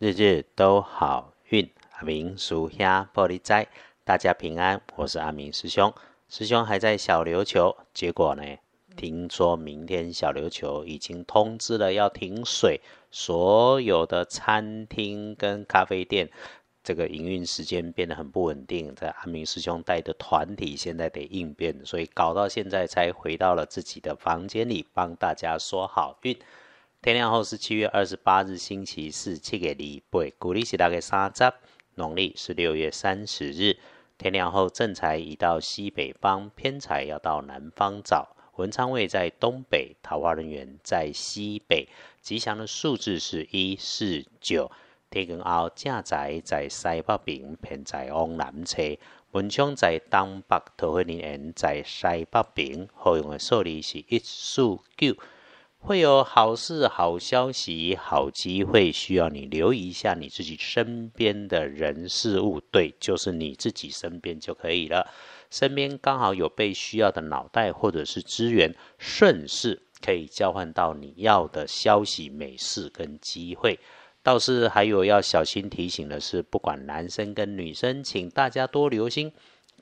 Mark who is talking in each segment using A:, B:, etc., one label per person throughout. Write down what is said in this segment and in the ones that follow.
A: 日日都好运，阿明属下玻璃斋，大家平安。我是阿明师兄，师兄还在小琉球，结果呢？听说明天小琉球已经通知了要停水，所有的餐厅跟咖啡店，这个营运时间变得很不稳定。在阿明师兄带的团体现在得应变，所以搞到现在才回到了自己的房间里，帮大家说好运。天亮后是七月二十八日，星期四，七月礼拜，古历是大概三十，农历是六月三十日。天亮后正财移到西北方，偏财要到南方找。文昌位在东北，桃花人员在西北。吉祥的数字是一四九。天根后正财在西北边，偏财往南侧。文昌在东北，桃花人员在西北边。好用的数字是一四九。会有好事、好消息、好机会，需要你留意一下你自己身边的人事物。对，就是你自己身边就可以了。身边刚好有被需要的脑袋或者是资源，顺势可以交换到你要的消息、美事跟机会。倒是还有要小心提醒的是，不管男生跟女生，请大家多留心。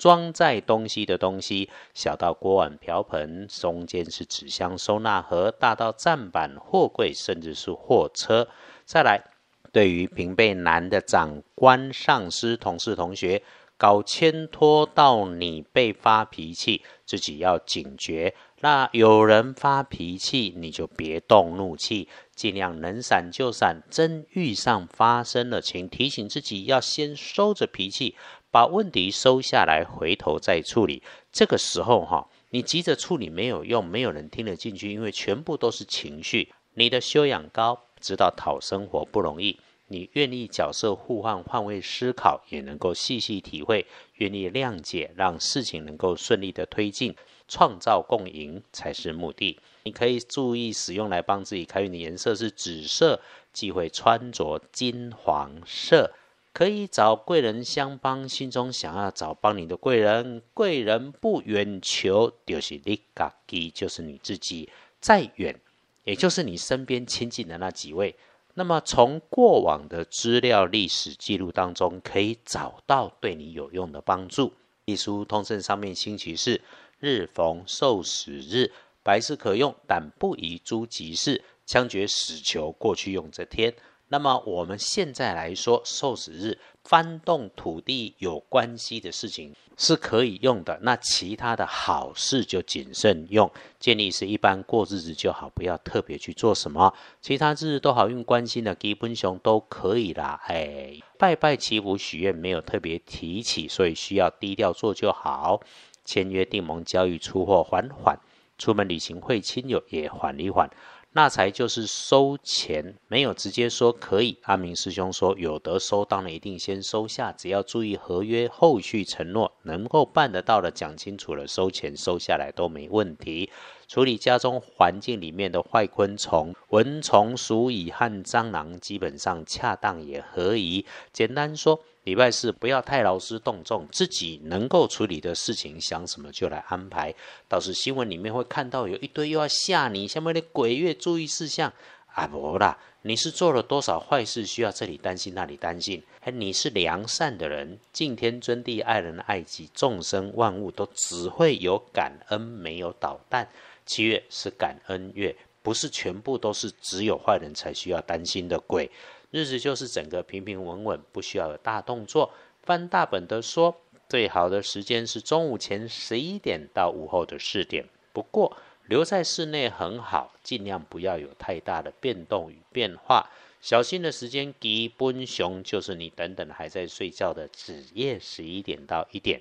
A: 装载东西的东西，小到锅碗瓢盆，中间是纸箱收纳盒，大到站板、货柜，甚至是货车。再来，对于平辈男的长官、上司、同事、同学，搞牵拖到你被发脾气，自己要警觉。那有人发脾气，你就别动怒气，尽量能闪就闪。真遇上发生了，请提醒自己要先收着脾气。把问题收下来，回头再处理。这个时候哈，你急着处理没有用，没有人听得进去，因为全部都是情绪。你的修养高，知道讨生活不容易，你愿意角色互换，换位思考，也能够细细体会，愿意谅解，让事情能够顺利的推进，创造共赢才是目的。你可以注意使用来帮自己开运的颜色是紫色，忌讳穿着金黄色。可以找贵人相帮，心中想要找帮你的贵人，贵人不远求，就是你自己，就是你自己。再远，也就是你身边亲近的那几位。那么从过往的资料、历史记录当中，可以找到对你有用的帮助。一书通胜上面星期四日逢受死日，白事可用，但不宜诸吉事。枪决死囚过去用这天。那么我们现在来说，受死日翻动土地有关系的事情是可以用的。那其他的好事就谨慎用，建议是一般过日子就好，不要特别去做什么。其他日子都好运关心的基本熊都可以啦。哎，拜拜祈福许愿没有特别提起，所以需要低调做就好。签约订盟交易出货缓缓，出门旅行会亲友也缓一缓。那才就是收钱，没有直接说可以。阿明师兄说有得收，当然一定先收下，只要注意合约后续承诺能够办得到的，讲清楚了，收钱收下来都没问题。处理家中环境里面的坏昆虫、蚊虫、鼠蚁和蟑螂，基本上恰当也合宜。简单说。礼拜四不要太劳师动众，自己能够处理的事情，想什么就来安排。倒是新闻里面会看到有一堆又要吓你，下面的鬼月注意事项啊，不啦，你是做了多少坏事，需要这里担心那里担心？哎，你是良善的人，敬天尊地，爱人爱己，众生万物都只会有感恩，没有捣蛋。七月是感恩月，不是全部都是只有坏人才需要担心的鬼。日子就是整个平平稳稳，不需要有大动作。翻大本的说，最好的时间是中午前十一点到午后的四点。不过留在室内很好，尽量不要有太大的变动与变化。小心的时间，基本熊就是你等等还在睡觉的子夜十一点到一点，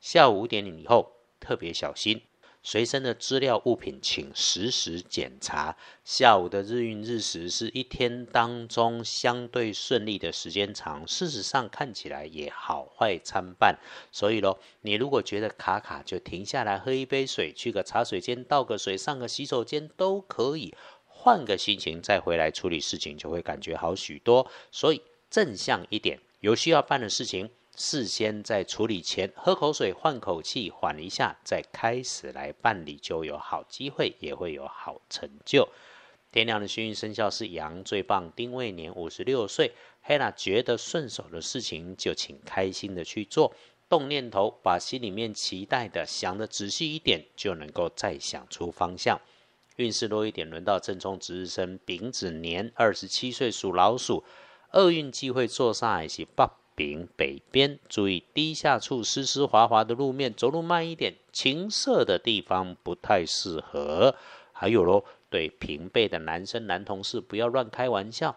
A: 下午五点以后特别小心。随身的资料物品，请实时检查。下午的日运日时是一天当中相对顺利的时间长，事实上看起来也好坏参半。所以咯，你如果觉得卡卡，就停下来喝一杯水，去个茶水间倒个水，上个洗手间都可以，换个心情再回来处理事情，就会感觉好许多。所以正向一点，有需要办的事情。事先在处理前喝口水换口气缓一下，再开始来办理，就有好机会，也会有好成就。天亮的幸运生肖是羊，最棒，丁未年五十六岁。黑娜觉得顺手的事情，就请开心的去做，动念头，把心里面期待的想的仔细一点，就能够再想出方向。运势多一点，轮到正冲值日生丙子年二十七岁属老鼠，厄运机会坐上海是北北边，注意低下处湿湿滑滑的路面，走路慢一点，晴色的地方不太适合。还有喽。对平辈的男生、男同事不要乱开玩笑。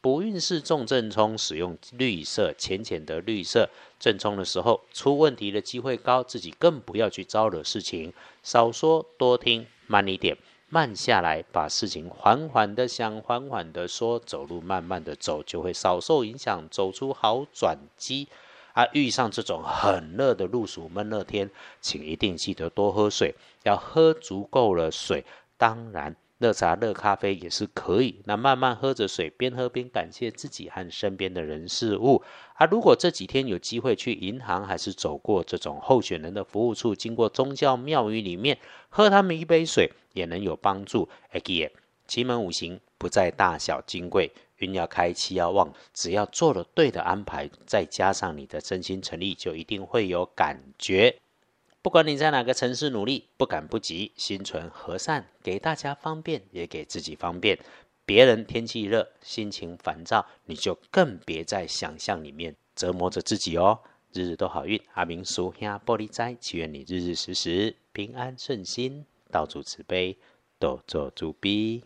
A: 不运势重正冲，使用绿色，浅浅的绿色。正冲的时候出问题的机会高，自己更不要去招惹事情。少说多听，慢一点，慢下来，把事情缓缓的想，缓缓的说，走路慢慢的走，就会少受影响，走出好转机。啊，遇上这种很热的露暑闷热天，请一定记得多喝水，要喝足够了水。当然。热茶、热咖啡也是可以。那慢慢喝着水，边喝边感谢自己和身边的人事物。啊，如果这几天有机会去银行，还是走过这种候选人的服务处，经过宗教庙宇里面，喝他们一杯水，也能有帮助。Again，奇门五行不在大小金贵，运要开，气要旺，只要做了对的安排，再加上你的真心诚意，就一定会有感觉。不管你在哪个城市努力，不赶不急，心存和善，给大家方便，也给自己方便。别人天气热，心情烦躁，你就更别在想象里面折磨着自己哦。日日都好运，阿明叔兄玻璃斋，祈愿你日日时时平安顺心，道主慈悲，多做主逼。